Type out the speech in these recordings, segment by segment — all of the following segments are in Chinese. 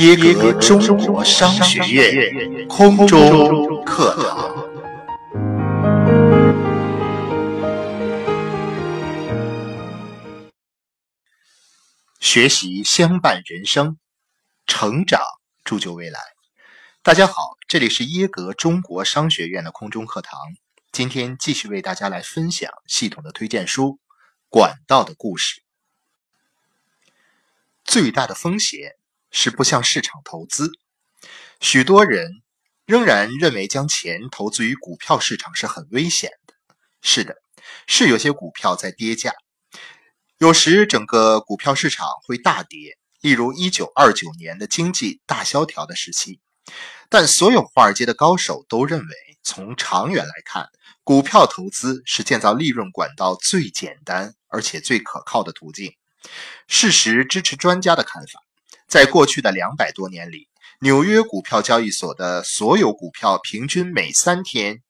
耶格中国商学院空中课堂，学习相伴人生，成长铸就未来。大家好，这里是耶格中国商学院的空中课堂。今天继续为大家来分享系统的推荐书《管道的故事》。最大的风险。是不向市场投资，许多人仍然认为将钱投资于股票市场是很危险的。是的，是有些股票在跌价，有时整个股票市场会大跌，例如一九二九年的经济大萧条的时期。但所有华尔街的高手都认为，从长远来看，股票投资是建造利润管道最简单而且最可靠的途径。事实支持专家的看法。在过去的两百多年里，纽约股票交易所的所有股票平均每三天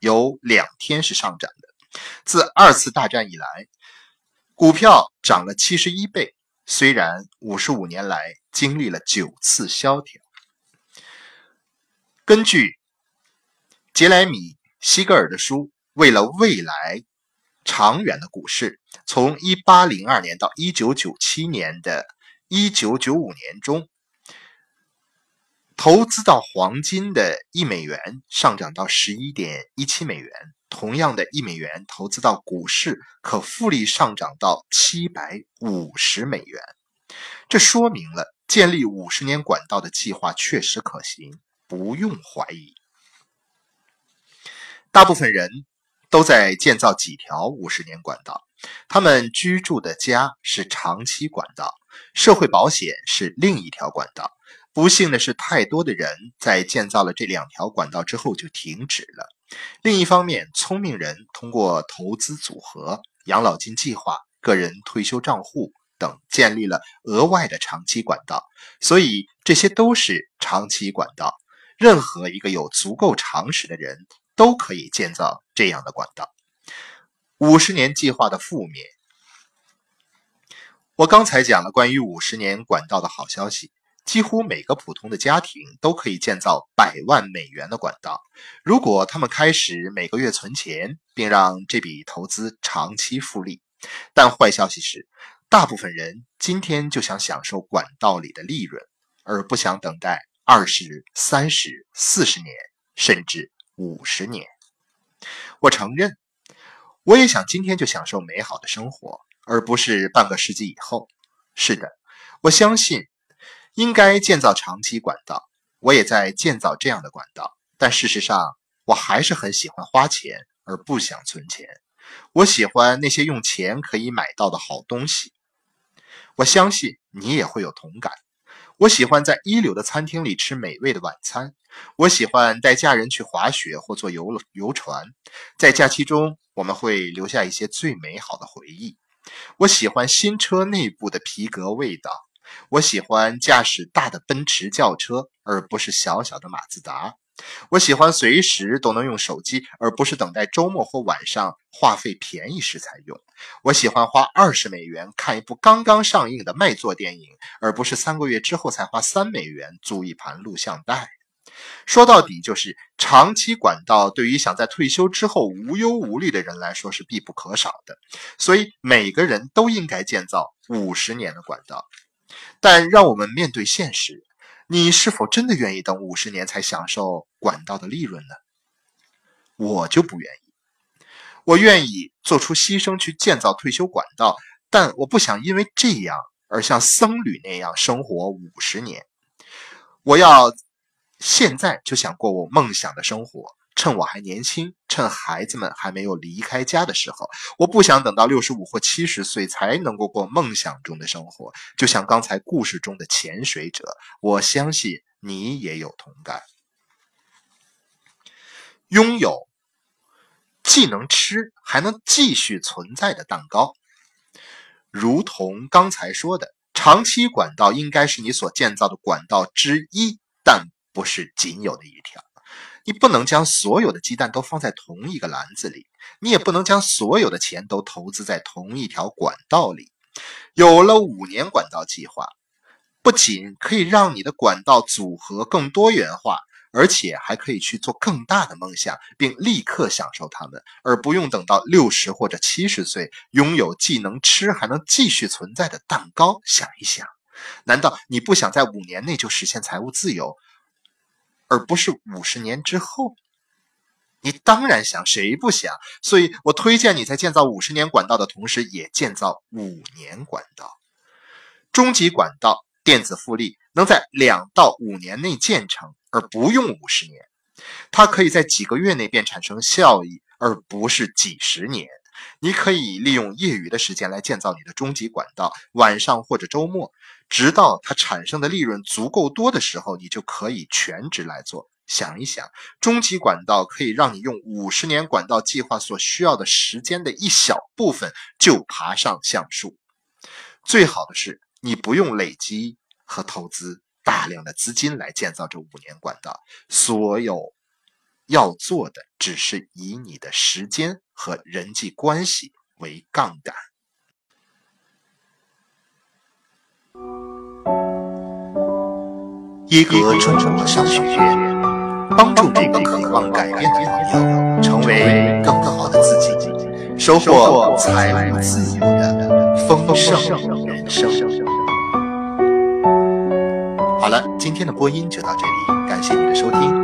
有两天是上涨的。自二次大战以来，股票涨了七十一倍。虽然五十五年来经历了九次萧条。根据杰莱米·西格尔的书《为了未来长远的股市》，从一八零二年到一九九七年的。一九九五年中，投资到黄金的一美元上涨到十一点一七美元。同样的一美元投资到股市，可复利上涨到七百五十美元。这说明了建立五十年管道的计划确实可行，不用怀疑。大部分人都在建造几条五十年管道。他们居住的家是长期管道，社会保险是另一条管道。不幸的是，太多的人在建造了这两条管道之后就停止了。另一方面，聪明人通过投资组合、养老金计划、个人退休账户等建立了额外的长期管道，所以这些都是长期管道。任何一个有足够常识的人都可以建造这样的管道。五十年计划的负面。我刚才讲了关于五十年管道的好消息，几乎每个普通的家庭都可以建造百万美元的管道，如果他们开始每个月存钱，并让这笔投资长期复利。但坏消息是，大部分人今天就想享受管道里的利润，而不想等待二十三十、四十年，甚至五十年。我承认。我也想今天就享受美好的生活，而不是半个世纪以后。是的，我相信应该建造长期管道，我也在建造这样的管道。但事实上，我还是很喜欢花钱，而不想存钱。我喜欢那些用钱可以买到的好东西。我相信你也会有同感。我喜欢在一流的餐厅里吃美味的晚餐。我喜欢带家人去滑雪或坐游游船，在假期中。我们会留下一些最美好的回忆。我喜欢新车内部的皮革味道。我喜欢驾驶大的奔驰轿车，而不是小小的马自达。我喜欢随时都能用手机，而不是等待周末或晚上话费便宜时才用。我喜欢花二十美元看一部刚刚上映的卖座电影，而不是三个月之后才花三美元租一盘录像带。说到底，就是长期管道对于想在退休之后无忧无虑的人来说是必不可少的，所以每个人都应该建造五十年的管道。但让我们面对现实，你是否真的愿意等五十年才享受管道的利润呢？我就不愿意。我愿意做出牺牲去建造退休管道，但我不想因为这样而像僧侣那样生活五十年。我要。现在就想过我梦想的生活，趁我还年轻，趁孩子们还没有离开家的时候，我不想等到六十五或七十岁才能够过梦想中的生活。就像刚才故事中的潜水者，我相信你也有同感。拥有既能吃还能继续存在的蛋糕，如同刚才说的，长期管道应该是你所建造的管道之一，但。不是仅有的一条，你不能将所有的鸡蛋都放在同一个篮子里，你也不能将所有的钱都投资在同一条管道里。有了五年管道计划，不仅可以让你的管道组合更多元化，而且还可以去做更大的梦想，并立刻享受它们，而不用等到六十或者七十岁，拥有既能吃还能继续存在的蛋糕。想一想，难道你不想在五年内就实现财务自由，而不是五十年之后？你当然想，谁不想？所以我推荐你在建造五十年管道的同时，也建造五年管道。终极管道电子复利能在两到五年内建成，而不用五十年。它可以在几个月内便产生效益，而不是几十年。你可以利用业余的时间来建造你的终极管道，晚上或者周末，直到它产生的利润足够多的时候，你就可以全职来做。想一想，终极管道可以让你用五十年管道计划所需要的时间的一小部分就爬上橡树。最好的是，你不用累积和投资大量的资金来建造这五年管道，所有要做的只是以你的时间和人际关系为杠杆。耶格专门商学院。帮助每个渴望改变的朋友成为更好的自己，收获财务自由的丰盛人生。好了，今天的播音就到这里，感谢你的收听。